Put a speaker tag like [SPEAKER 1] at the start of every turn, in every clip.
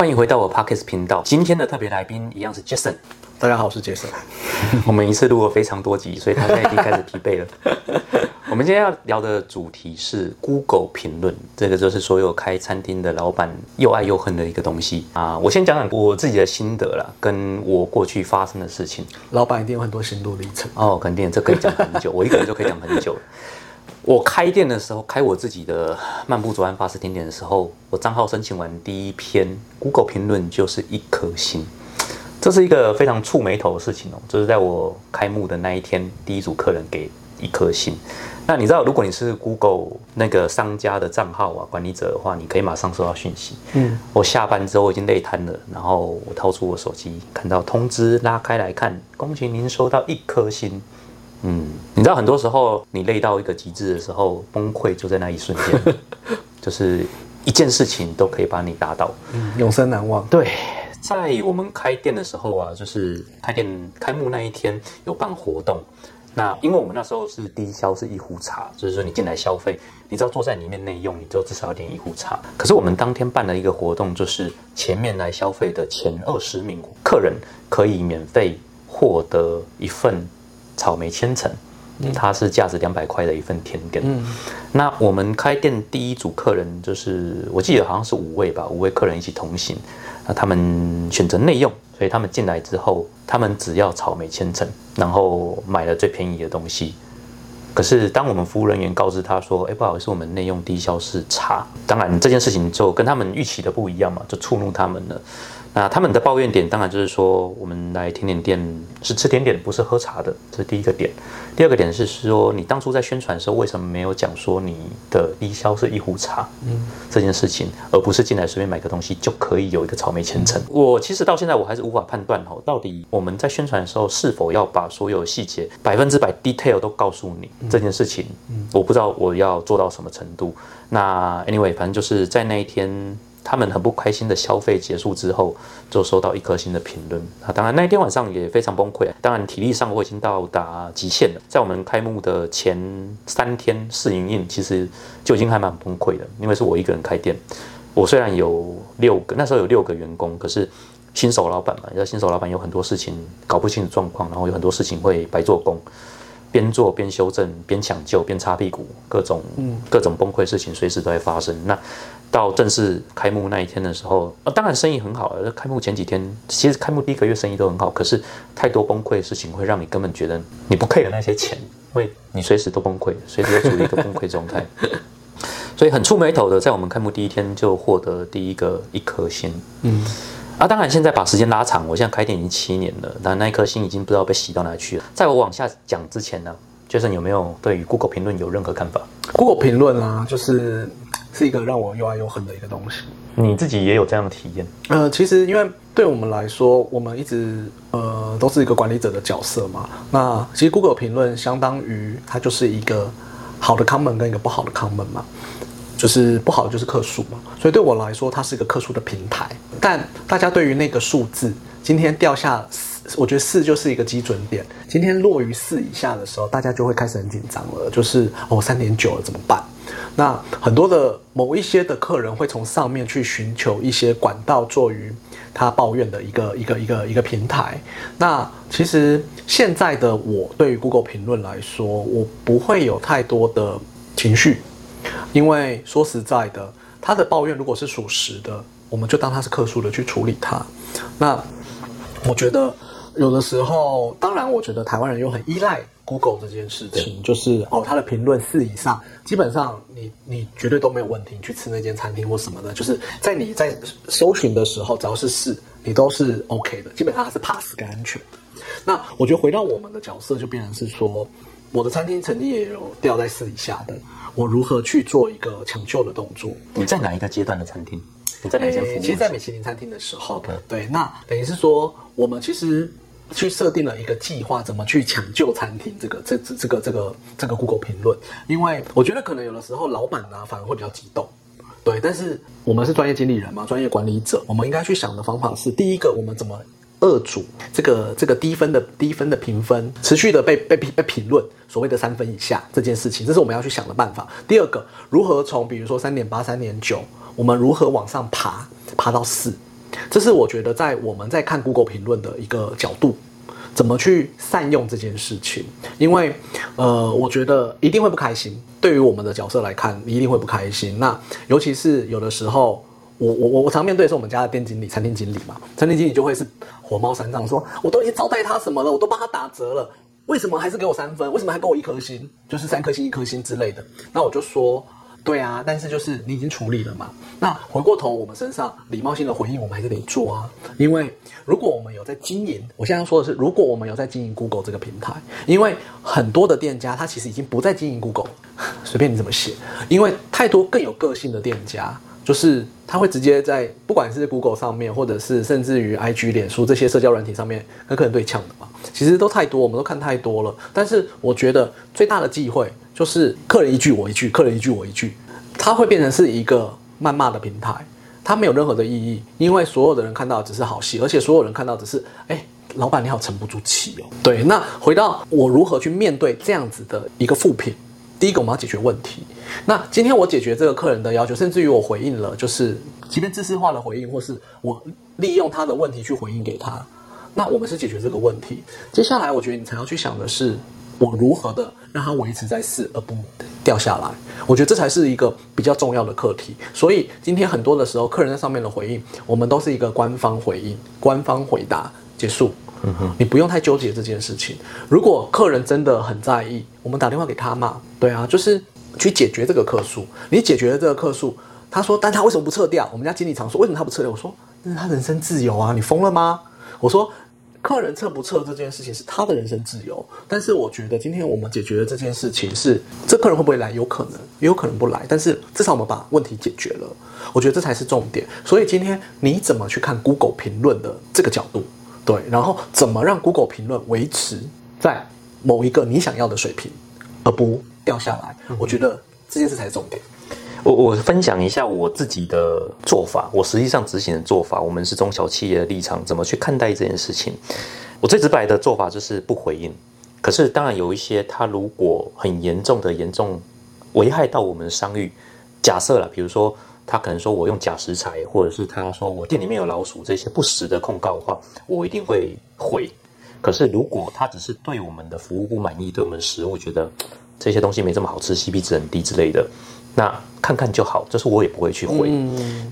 [SPEAKER 1] 欢迎回到我 Parkes 频道。今天的特别来宾一样是 Jason。
[SPEAKER 2] 大家好，我是 Jason。
[SPEAKER 1] 我们一次录了非常多集，所以他现在已经开始疲惫了。我们今天要聊的主题是 Google 评论，这个就是所有开餐厅的老板又爱又恨的一个东西啊。我先讲讲我自己的心得啦，跟我过去发生的事情。
[SPEAKER 2] 老板一定有很多心路历程。
[SPEAKER 1] 哦，肯定，这可以讲很久，我一个人就可以讲很久。我开店的时候，开我自己的漫步左岸法式甜点的时候，我账号申请完第一篇 Google 评论就是一颗星。这是一个非常触眉头的事情哦，就是在我开幕的那一天，第一组客人给一颗星。那你知道，如果你是 Google 那个商家的账号啊，管理者的话，你可以马上收到讯息。嗯，我下班之后已经累瘫了，然后我掏出我手机，看到通知拉开来看，恭喜您收到一颗星。嗯，你知道，很多时候你累到一个极致的时候，崩溃就在那一瞬间，就是一件事情都可以把你打倒，
[SPEAKER 2] 永生难忘。
[SPEAKER 1] 对。在我们开店的时候啊，就是开店开幕那一天有办活动。那因为我们那时候是低消是一壶茶，就是说你进来消费，你只要坐在里面内用，你就至少要点一壶茶。可是我们当天办了一个活动，就是前面来消费的前二十名客人可以免费获得一份草莓千层，它是价值两百块的一份甜点。嗯，那我们开店第一组客人就是我记得好像是五位吧，五位客人一起同行。那他们选择内用，所以他们进来之后，他们只要草莓千层，然后买了最便宜的东西。可是当我们服务人员告知他说：“哎，不好意思，我们内用低消是茶。”当然这件事情就跟他们预期的不一样嘛，就触怒他们了。那他们的抱怨点当然就是说，我们来甜点店是吃甜点，不是喝茶的，这是第一个点。第二个点是说，你当初在宣传的时候，为什么没有讲说你的低消是一壶茶？嗯，这件事情，而不是进来随便买个东西就可以有一个草莓千层。我其实到现在我还是无法判断哦，到底我们在宣传的时候是否要把所有细节百分之百 detail 都告诉你这件事情？嗯，我不知道我要做到什么程度。那 anyway，反正就是在那一天。他们很不开心的消费结束之后，就收到一颗星的评论。啊，当然那一天晚上也非常崩溃。当然体力上我已经到达极限了。在我们开幕的前三天试营运，其实就已经还蛮崩溃的，因为是我一个人开店。我虽然有六个，那时候有六个员工，可是新手老板嘛，要新手老板有很多事情搞不清楚状况，然后有很多事情会白做工。边做边修正，边抢救边擦屁股，各种各种崩溃事情随时都在发生。那到正式开幕那一天的时候，啊，当然生意很好。开幕前几天，其实开幕第一个月生意都很好，可是太多崩溃的事情会让你根本觉得你不配的那些钱，会你随时都崩溃，随时都处于一个崩溃状态。所以很触眉头的，在我们开幕第一天就获得第一个一颗星。嗯。啊，当然，现在把时间拉长，我现在开店已经七年了，但那一颗星已经不知道被洗到哪去了。在我往下讲之前呢，Jason 有没有对于 Google 评论有任何看法
[SPEAKER 2] ？Google 评论啊，就是是一个让我又爱又恨的一个东西。
[SPEAKER 1] 你自己也有这样的体验？
[SPEAKER 2] 呃，其实因为对我们来说，我们一直呃都是一个管理者的角色嘛。那其实 Google 评论相当于它就是一个好的 comment 跟一个不好的 comment 嘛。就是不好的就是克数嘛，所以对我来说，它是一个克数的平台。但大家对于那个数字，今天掉下四，我觉得四就是一个基准点。今天落于四以下的时候，大家就会开始很紧张了，就是哦三点九了怎么办？那很多的某一些的客人会从上面去寻求一些管道，作于他抱怨的一个一个一个一个平台。那其实现在的我对于 Google 评论来说，我不会有太多的情绪。因为说实在的，他的抱怨如果是属实的，我们就当他是客诉的去处理他。那我觉得有的时候，当然，我觉得台湾人又很依赖 Google 这件事情，就是哦，他的评论四以上，基本上你你绝对都没有问题，你去吃那间餐厅或什么的，就是在你在搜寻的时候，只要是四，你都是 OK 的，基本上它是 pass 跟安全。那我觉得回到我们的角色，就变成是说，我的餐厅曾经也有掉在四以下的。我如何去做一个抢救的动作？
[SPEAKER 1] 你在哪一个阶段的餐厅？你在哪家服务？
[SPEAKER 2] 其实，在米其林餐厅的时候，对，那等于是说，我们其实去设定了一个计划，怎么去抢救餐厅这个这这这个这个这个 Google 评论。因为我觉得可能有的时候老板呢反而会比较激动，对，但是我们是专业经理人嘛，专业管理者，我们应该去想的方法是：第一个，我们怎么？二组这个这个低分的低分的评分持续的被被被评论，所谓的三分以下这件事情，这是我们要去想的办法。第二个，如何从比如说三点八、三点九，我们如何往上爬，爬到四？这是我觉得在我们在看 Google 评论的一个角度，怎么去善用这件事情。因为呃，我觉得一定会不开心。对于我们的角色来看，一定会不开心。那尤其是有的时候，我我我我常面对是我们家的店经理、餐厅经理嘛，餐厅经理就会是火冒三丈，说我都已经招待他什么了，我都帮他打折了，为什么还是给我三分？为什么还给我一颗星？就是三颗星、一颗星之类的。那我就说。对啊，但是就是你已经处理了嘛。那回过头，我们身上礼貌性的回应，我们还是得做啊。因为如果我们有在经营，我现在说的是，如果我们有在经营 Google 这个平台，因为很多的店家他其实已经不再经营 Google，随便你怎么写，因为太多更有个性的店家，就是他会直接在不管是 Google 上面，或者是甚至于 IG、脸书这些社交软体上面跟客人对呛的嘛。其实都太多，我们都看太多了。但是我觉得最大的忌讳。就是客人一句我一句，客人一句我一句，它会变成是一个谩骂的平台，它没有任何的意义，因为所有的人看到只是好戏，而且所有人看到只是，哎，老板你好沉不住气哦。对，那回到我如何去面对这样子的一个副品，第一个我们要解决问题。那今天我解决这个客人的要求，甚至于我回应了，就是即便知识化的回应，或是我利用他的问题去回应给他，那我们是解决这个问题。接下来我觉得你才要去想的是。我如何的让他维持在四而不掉下来？我觉得这才是一个比较重要的课题。所以今天很多的时候，客人在上面的回应，我们都是一个官方回应、官方回答结束。嗯哼，你不用太纠结这件事情。如果客人真的很在意，我们打电话给他嘛？对啊，就是去解决这个客诉。你解决了这个客诉，他说，但他为什么不撤掉？我们家经理常说，为什么他不撤掉？我说，那是他人身自由啊，你疯了吗？我说。客人撤不撤这件事情是他的人身自由，但是我觉得今天我们解决的这件事情是，这客人会不会来？有可能，也有可能不来，但是至少我们把问题解决了。我觉得这才是重点。所以今天你怎么去看 Google 评论的这个角度？对，然后怎么让 Google 评论维持在某一个你想要的水平，而不掉下来？我觉得这件事才是重点。
[SPEAKER 1] 我我分享一下我自己的做法，我实际上执行的做法，我们是中小企业的立场，怎么去看待这件事情？我最直白的做法就是不回应。可是当然有一些，它如果很严重的严重危害到我们的商誉，假设了，比如说他可能说我用假食材，或者是他说我店里面有老鼠这些不实的控告的话，我一定会回。可是如果他只是对我们的服务不满意，对我们食物觉得这些东西没这么好吃，CP 值很低之类的。那看看就好，这是我也不会去回。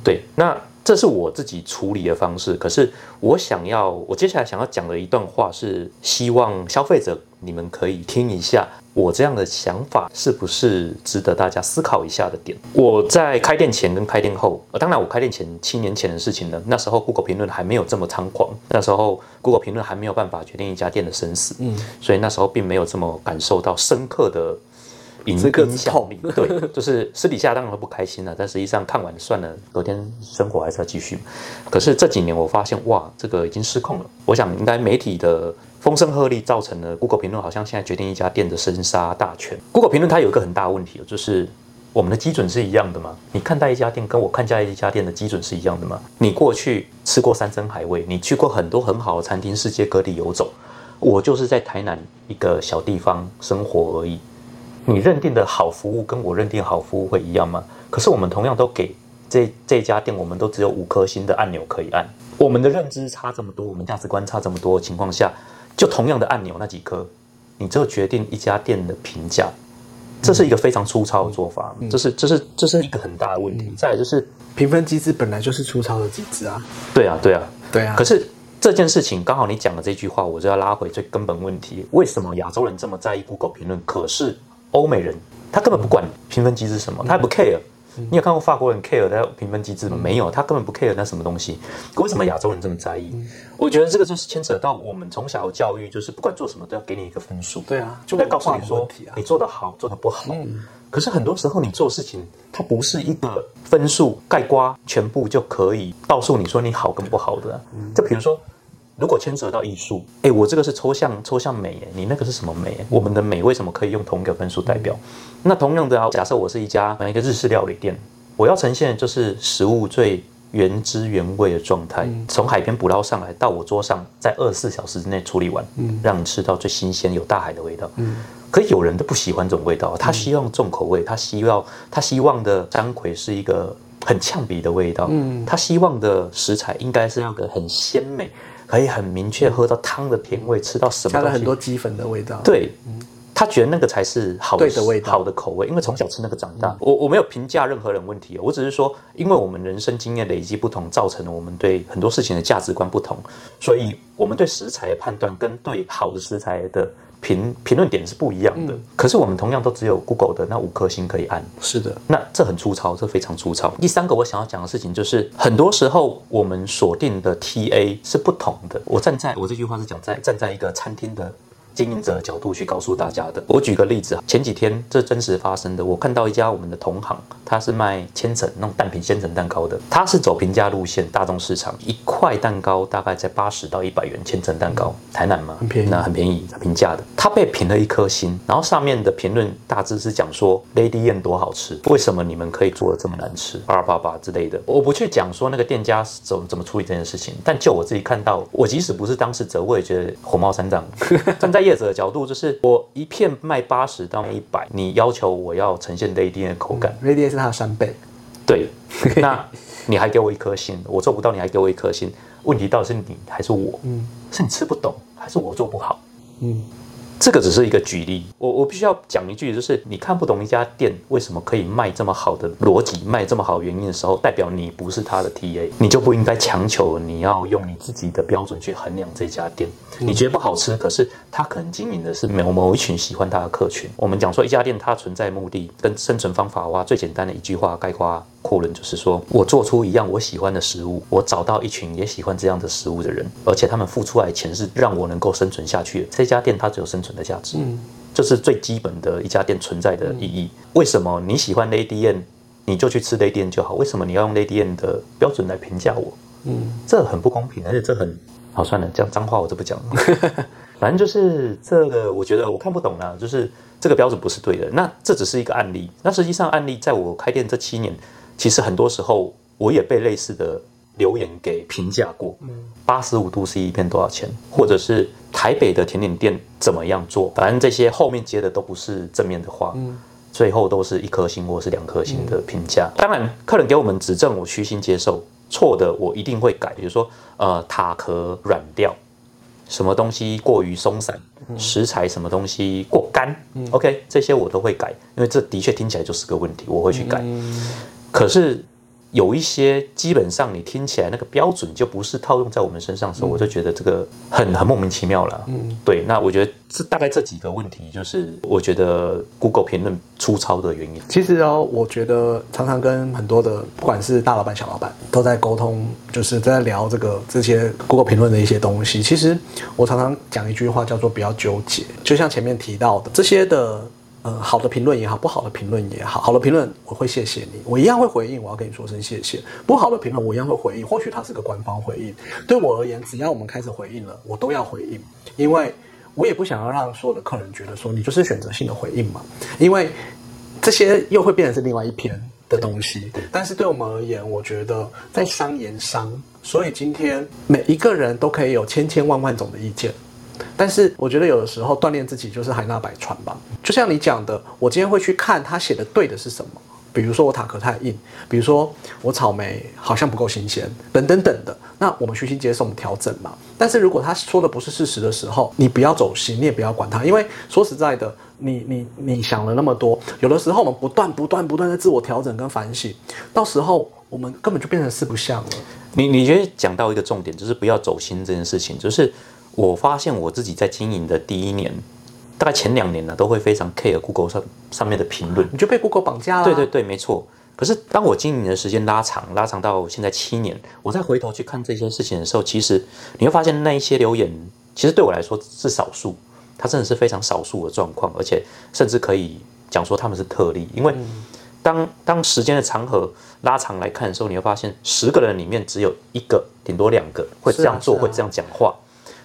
[SPEAKER 1] 对，那这是我自己处理的方式。可是我想要，我接下来想要讲的一段话是，希望消费者你们可以听一下，我这样的想法是不是值得大家思考一下的点。我在开店前跟开店后，呃，当然我开店前七年前的事情呢，那时候 Google 评论还没有这么猖狂，那时候 Google 评论还没有办法决定一家店的生死，嗯，所以那时候并没有这么感受到深刻的。影影响力，对，就是私底下当然会不开心了，但实际上看完算了，隔天生活还是要继续。可是这几年我发现，哇，这个已经失控了。我想应该媒体的风声鹤唳造成了 Google 评论好像现在决定一家店的生杀大权。Google 评论它有一个很大的问题，就是我们的基准是一样的吗？你看待一家店跟我看待一家店的基准是一样的吗？你过去吃过山珍海味，你去过很多很好的餐厅，世界各地游走，我就是在台南一个小地方生活而已。你认定的好服务跟我认定好服务会一样吗？可是我们同样都给这这家店，我们都只有五颗星的按钮可以按。我们的认知差这么多，我们价值观差这么多的情况下，就同样的按钮那几颗，你就决定一家店的评价，这是一个非常粗糙的做法。这是这是这是一个很大的问题。再就是
[SPEAKER 2] 评分机制本来就是粗糙的机制啊。
[SPEAKER 1] 对啊，对啊，
[SPEAKER 2] 对啊。
[SPEAKER 1] 可是这件事情刚好你讲的这句话，我就要拉回最根本问题：为什么亚洲人这么在意 Google 评论？可是欧美人他根本不管评分机制什么，他也不 care。你有看过法国人 care 的评分机制吗？没有，他根本不 care 那什么东西。为什么亚洲人这么在意？我觉得这个就是牵扯到我们从小教育，就是不管做什么都要给你一个分数。
[SPEAKER 2] 对啊，
[SPEAKER 1] 就在告诉你说你做得好，做得不好。可是很多时候你做事情，它不是一个分数盖瓜全部就可以告诉你说你好跟不好的。就比如说。如果牵扯到艺术，哎，我这个是抽象抽象美，哎，你那个是什么美？我们的美为什么可以用同一个分数代表？那同样的啊，假设我是一家一个日式料理店，我要呈现就是食物最原汁原味的状态，从海边捕捞上来到我桌上，在二十四小时之内处理完，嗯，让你吃到最新鲜有大海的味道，嗯。可有人都不喜欢这种味道，他希望重口味，他希望他希望的山葵是一个很呛鼻的味道。嗯，他希望的食材应该是那个很鲜美，可以很明确喝到汤的甜味，吃到什么
[SPEAKER 2] 加了很多鸡粉的味道。
[SPEAKER 1] 对，他觉得那个才是好的
[SPEAKER 2] 味道
[SPEAKER 1] 好的口味，因为从小吃那个长大。我我没有评价任何人问题哦，我只是说，因为我们人生经验累积不同，造成了我们对很多事情的价值观不同，所以我们对食材的判断跟对好的食材的评评论点是不一样的。可是我们同样都只有 Google 的那五颗星可以按。
[SPEAKER 2] 是的，
[SPEAKER 1] 那这很粗糙，这非常粗糙。第三个我想要讲的事情就是，很多时候我们锁定的 TA 是不同的。我站在我这句话是讲在站在一个餐厅的经营者的角度去告诉大家的。我举个例子啊，前几天这真实发生的，我看到一家我们的同行，他是卖千层那种蛋皮千层蛋糕的，他是走平价路线，大众市场，一块蛋糕大概在八十到一百元，千层蛋糕，台南嘛，
[SPEAKER 2] 很便宜
[SPEAKER 1] 那很便宜，平价的。他被评了一颗星，然后上面的评论大致是讲说 Lady 燕多好吃，为什么你们可以做的这么难吃，八八八之类的。我不去讲说那个店家怎么怎么处理这件事情，但就我自己看到，我即使不是当事者，我也觉得火冒三丈。站在业者的角度，就是我一片卖八十到一百，你要求我要呈现 Lady 燕的口感
[SPEAKER 2] ，r a d i 是它的三倍。
[SPEAKER 1] 对，那你还给我一颗星，我做不到，你还给我一颗星，问题到底是你还是我？嗯，是你吃不懂，还是我做不好？
[SPEAKER 2] 嗯，
[SPEAKER 1] 这个只是一个举例，我我必须要讲一句，就是你看不懂一家店为什么可以卖这么好的逻辑，卖这么好原因的时候，代表你不是他的 TA，你就不应该强求你要用你自己的标准去衡量这家店。你觉得不好吃，可是他可能经营的是某某一群喜欢他的客群。我们讲说一家店它存在目的跟生存方法的话，最简单的一句话概括扩论就是说，我做出一样我喜欢的食物，我找到一群也喜欢这样的食物的人，而且他们付出来的钱是让我能够生存下去的。这家店它只有生存的价值，嗯，这是最基本的一家店存在的意义。为什么你喜欢 Lady N，你就去吃 Lady N 就好？为什么你要用 Lady N 的标准来评价我？
[SPEAKER 2] 嗯，
[SPEAKER 1] 这很不公平，而且这很好。算了，这样脏话我就不讲了。反正就是这个，我觉得我看不懂啦，就是这个标准不是对的。那这只是一个案例，那实际上案例在我开店这七年，其实很多时候我也被类似的留言给评价过。八十五度 C 一片多少钱？或者是台北的甜点店怎么样做？反正这些后面接的都不是正面的话。最后都是一颗星或是两颗星的评价。当然，客人给我们指正，我虚心接受；错的我一定会改。比如说，呃，塔壳软掉，什么东西过于松散，食材什么东西过干、o k 这些我都会改，因为这的确听起来就是个问题，我会去改。可是有一些基本上你听起来那个标准就不是套用在我们身上的时候，我就觉得这个很很莫名其妙了。嗯，对，那我觉得这大概这几个问题，就是我觉得 Google 评论粗糙的原因。
[SPEAKER 2] 其实哦，我觉得常常跟很多的不管是大老板、小老板都在沟通，就是在聊这个这些 Google 评论的一些东西。其实我常常讲一句话叫做不要纠结，就像前面提到的这些的。呃，好的评论也好，不好的评论也好，好的评论我会谢谢你，我一样会回应，我要跟你说声谢谢。不好的评论我一样会回应，或许它是个官方回应，对我而言，只要我们开始回应了，我都要回应，因为我也不想要让所有的客人觉得说你就是选择性的回应嘛，因为这些又会变成是另外一篇的东西。但是对我们而言，我觉得在商言商，所以今天每一个人都可以有千千万万种的意见。但是我觉得有的时候锻炼自己就是海纳百川吧。就像你讲的，我今天会去看他写的对的是什么。比如说我塔壳太硬，比如说我草莓好像不够新鲜，等等等的。那我们虚心接受，我们调整嘛。但是如果他说的不是事实的时候，你不要走心，你也不要管他，因为说实在的，你你你想了那么多，有的时候我们不断不断不断的自我调整跟反省，到时候我们根本就变成四不像了。
[SPEAKER 1] 你你觉得讲到一个重点，就是不要走心这件事情，就是我发现我自己在经营的第一年。大概前两年呢，都会非常 care Google 上上面的评论，
[SPEAKER 2] 你就被 Google 绑架了。
[SPEAKER 1] 对对对，没错。可是当我经营的时间拉长，拉长到现在七年，我再回头去看这些事情的时候，其实你会发现那一些留言，其实对我来说是少数，它真的是非常少数的状况，而且甚至可以讲说他们是特例，因为当当时间的长河拉长来看的时候，你会发现十个人里面只有一个，顶多两个会这样做，会这样讲话。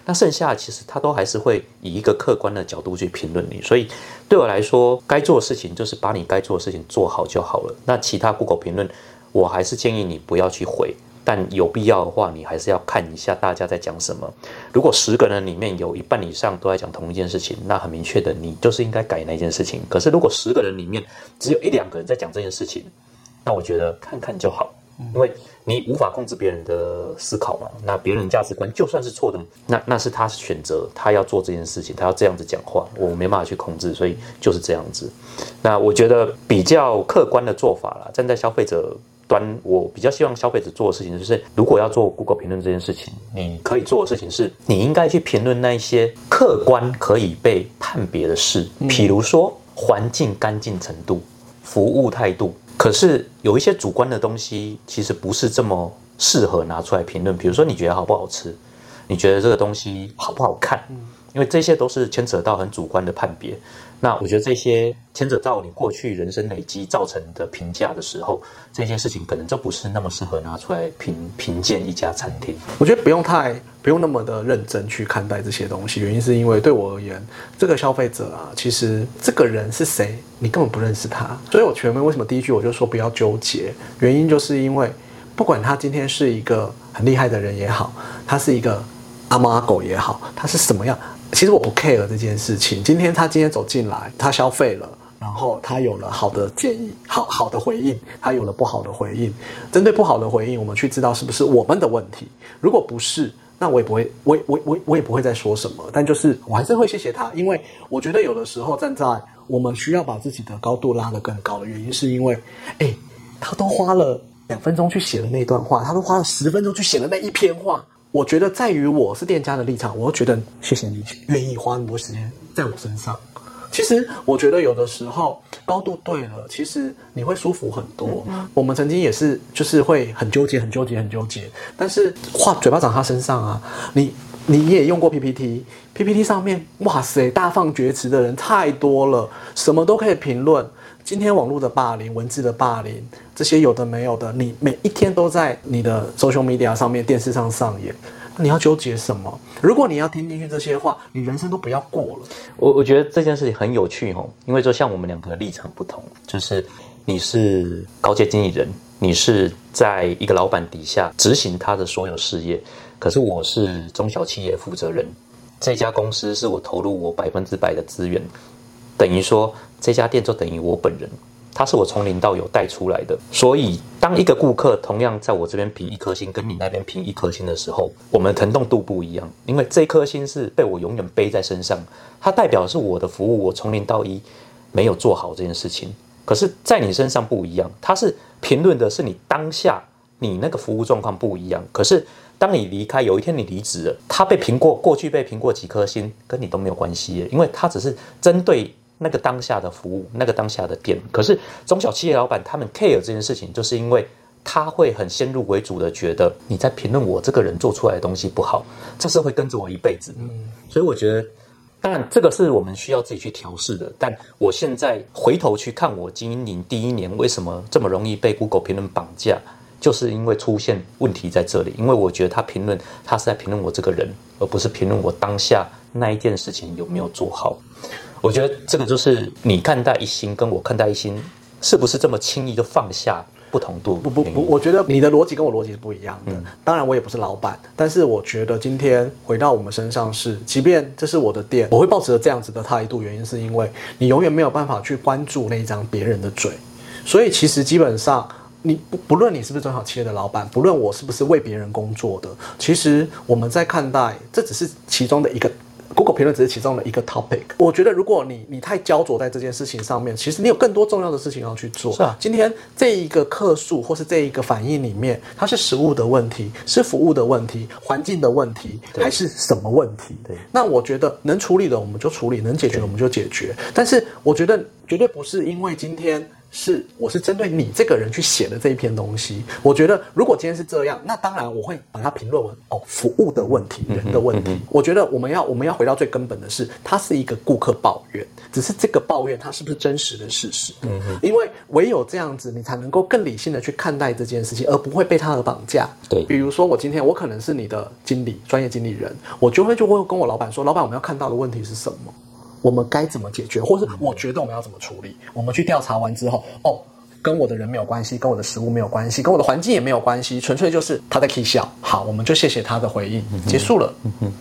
[SPEAKER 1] 那剩下其实他都还是会以一个客观的角度去评论你，所以对我来说，该做的事情就是把你该做的事情做好就好了。那其他 Google 评论，我还是建议你不要去回，但有必要的话，你还是要看一下大家在讲什么。如果十个人里面有一半以上都在讲同一件事情，那很明确的，你就是应该改那件事情。可是如果十个人里面只有一两个人在讲这件事情，那我觉得看看就好，因为你无法控制别人的思考嘛。那别人价值观就算是错的，那那是他选择，他要做这件事情，他要这样子讲话，我没办法去控制，所以就是这样子。那我觉得比较客观的做法啦，站在消费者。端我比较希望消费者做的事情就是，如果要做 Google 评论这件事情，你可以做的事情是，你应该去评论那一些客观可以被判别的事，比如说环境干净程度、服务态度。可是有一些主观的东西，其实不是这么适合拿出来评论。比如说你觉得好不好吃，你觉得这个东西好不好看，因为这些都是牵扯到很主观的判别。那我觉得这些牵扯到你过去人生累积造成的评价的时候，这件事情可能就不是那么适合拿出来评评鉴一家餐厅。
[SPEAKER 2] 我觉得不用太不用那么的认真去看待这些东西，原因是因为对我而言，这个消费者啊，其实这个人是谁，你根本不认识他。所以我前面为什么第一句我就说不要纠结，原因就是因为不管他今天是一个很厉害的人也好，他是一个阿猫阿狗也好，他是什么样。其实我不 care 这件事情。今天他今天走进来，他消费了，然后他有了好的建议，好好的回应，他有了不好的回应。针对不好的回应，我们去知道是不是我们的问题。如果不是，那我也不会，我我我我也不会再说什么。但就是我还是会谢谢他，因为我觉得有的时候站在我们需要把自己的高度拉得更高的原因，是因为，哎，他都花了两分钟去写了那段话，他都花了十分钟去写了那一篇话。我觉得在于我是店家的立场，我觉得谢谢你愿意花那么多时间在我身上。其实我觉得有的时候高度对了，其实你会舒服很多。我们曾经也是，就是会很纠结、很纠结、很纠结。但是话嘴巴长他身上啊，你你也用过 PPT，PPT 上面哇塞，大放厥词的人太多了，什么都可以评论。今天网络的霸凌、文字的霸凌，这些有的没有的，你每一天都在你的 social media 上面、电视上上演，你要纠结什么？如果你要听进去这些话，你人生都不要过了。
[SPEAKER 1] 我我觉得这件事情很有趣哦，因为就像我们两个立场不同，就是你是高阶经理人，你是在一个老板底下执行他的所有事业，可是我是中小企业负责人，这家公司是我投入我百分之百的资源。等于说，这家店就等于我本人，他是我从零到有带出来的。所以，当一个顾客同样在我这边评一颗星，跟你那边评一颗星的时候，我们的疼痛度不一样。因为这颗星是被我永远背在身上，它代表是我的服务，我从零到一没有做好这件事情。可是，在你身上不一样，它是评论的是你当下你那个服务状况不一样。可是，当你离开，有一天你离职了，他被评过，过去被评过几颗星，跟你都没有关系，因为他只是针对。那个当下的服务，那个当下的店，可是中小企业老板他们 care 这件事情，就是因为他会很先入为主的觉得你在评论我这个人做出来的东西不好，这是会跟着我一辈子。嗯，所以我觉得，当然这个是我们需要自己去调试的。但我现在回头去看我经营第一年为什么这么容易被 Google 评论绑架，就是因为出现问题在这里。因为我觉得他评论他是在评论我这个人，而不是评论我当下那一件事情有没有做好。我觉得这个就是你看待一心，跟我看待一心，是不是这么轻易就放下不同度？
[SPEAKER 2] 不不不，我觉得你的逻辑跟我逻辑是不一样的。当然，我也不是老板，但是我觉得今天回到我们身上是，即便这是我的店，我会抱持着这样子的态度，原因是因为你永远没有办法去关注那一张别人的嘴。所以其实基本上，你不不论你是不是中小企业的老板，不论我是不是为别人工作的，其实我们在看待，这只是其中的一个。Google 评论只是其中的一个 topic。我觉得，如果你你太焦灼在这件事情上面，其实你有更多重要的事情要去做。
[SPEAKER 1] 是啊，
[SPEAKER 2] 今天这一个客诉或是这一个反应里面，它是食物的问题，是服务的问题，环境的问题，还是什么问题？
[SPEAKER 1] 对。
[SPEAKER 2] 那我觉得能处理的我们就处理，能解决我们就解决。但是我觉得绝对不是因为今天。是，我是针对你这个人去写的这一篇东西。我觉得，如果今天是这样，那当然我会把它评论为哦，服务的问题，人的问题。我觉得我们要我们要回到最根本的是，它是一个顾客抱怨，只是这个抱怨它是不是真实的事实？嗯嗯。因为唯有这样子，你才能够更理性的去看待这件事情，而不会被他而绑架。
[SPEAKER 1] 对。
[SPEAKER 2] 比如说，我今天我可能是你的经理，专业经理人，我就会就会跟我老板说，老板，我们要看到的问题是什么？我们该怎么解决，或是我觉得我们要怎么处理？我们去调查完之后，哦，跟我的人没有关系，跟我的食物没有关系，跟我的环境也没有关系，纯粹就是他在 K 笑。好，我们就谢谢他的回应，结束了。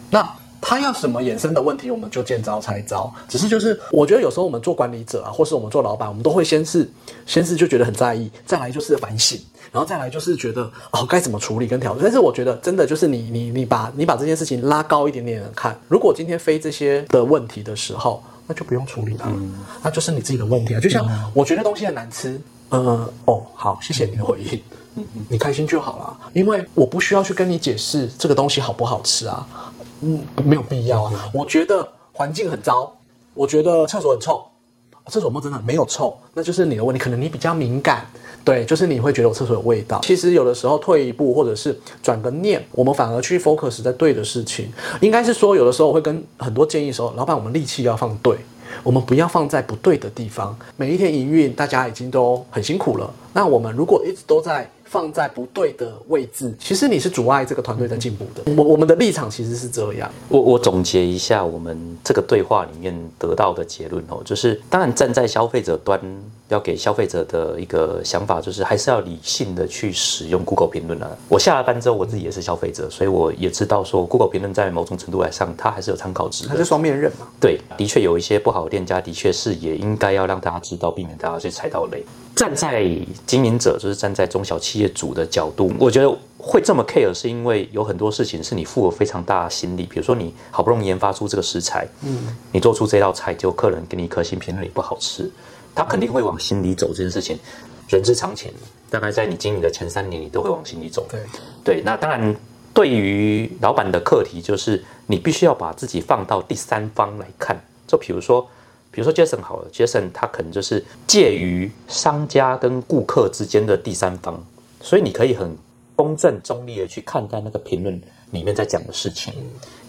[SPEAKER 2] 那他要什么衍生的问题，我们就见招拆招。只是就是，我觉得有时候我们做管理者啊，或是我们做老板，我们都会先是先是就觉得很在意，再来就是反省，然后再来就是觉得哦该怎么处理跟调整。但是我觉得真的就是你你你把你把这件事情拉高一点点的看，如果今天非这些的问题的时候，那就不用处理它了，那就是你自己的问题啊。就像我觉得东西很难吃，呃哦好，谢谢你的回应。你开心就好了，因为我不需要去跟你解释这个东西好不好吃啊，嗯，没有必要啊。我觉得环境很糟，我觉得厕所很臭，厕所真的没有臭，那就是你的问题，可能你比较敏感，对，就是你会觉得我厕所有味道。其实有的时候退一步，或者是转个念，我们反而去 focus 在对的事情。应该是说，有的时候我会跟很多建议说，老板，我们力气要放对。我们不要放在不对的地方。每一天营运，大家已经都很辛苦了。那我们如果一直都在放在不对的位置，其实你是阻碍这个团队的进步的。我我们的立场其实是这样。
[SPEAKER 1] 我我总结一下，我们这个对话里面得到的结论哦，就是当然站在消费者端。要给消费者的一个想法，就是还是要理性的去使用 Google 评论啊。我下了班之后，我自己也是消费者，所以我也知道说 Google 评论在某种程度来上，它还是有参考值。
[SPEAKER 2] 它是双面刃嘛？
[SPEAKER 1] 对，的确有一些不好的店家，的确是也应该要让大家知道，避免大家去踩到雷。站在经营者，就是站在中小企业主的角度，我觉得会这么 care，是因为有很多事情是你付了非常大的心力，比如说你好不容易研发出这个食材，嗯，你做出这道菜，就客人给你一颗星评论也不好吃。他肯定会往心里走，这件事情人之常情。大概在你经营的前三年，你都会往心里走。
[SPEAKER 2] 对
[SPEAKER 1] 对，那当然，对于老板的课题，就是你必须要把自己放到第三方来看。就比如说，比如说 Jason 好了，Jason 他可能就是介于商家跟顾客之间的第三方，所以你可以很公正中立的去看待那个评论里面在讲的事情。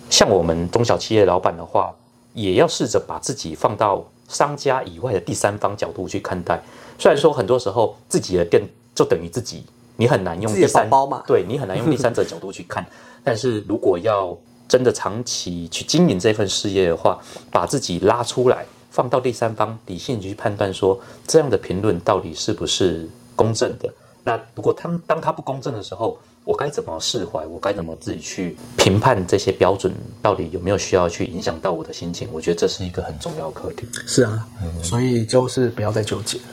[SPEAKER 1] 像我们中小企业老板的话，也要试着把自己放到。商家以外的第三方角度去看待，虽然说很多时候自己的店就等于自己，你很难用第三
[SPEAKER 2] 包嘛，
[SPEAKER 1] 对你很难用第三者角度去看。但是如果要真的长期去经营这份事业的话，把自己拉出来，放到第三方理性去判断，说这样的评论到底是不是公正的。那如果他们当他不公正的时候，我该怎么释怀？我该怎么自己去评判这些标准到底有没有需要去影响到我的心情？我觉得这是一个很重要的课题。
[SPEAKER 2] 是啊，所以就是不要再纠结了。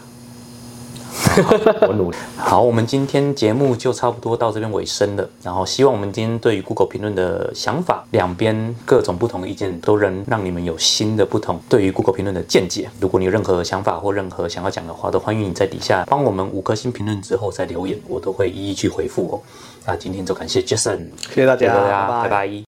[SPEAKER 1] 我努力。好，我们今天节目就差不多到这边尾声了。然后希望我们今天对于 Google 评论的想法，两边各种不同的意见，都能让你们有新的不同对于 Google 评论的见解。如果你有任何想法或任何想要讲的话，都欢迎你在底下帮我们五颗星评论之后再留言，我都会一一去回复哦。那今天就感谢 Jason，
[SPEAKER 2] 谢谢大家，
[SPEAKER 1] 拜拜。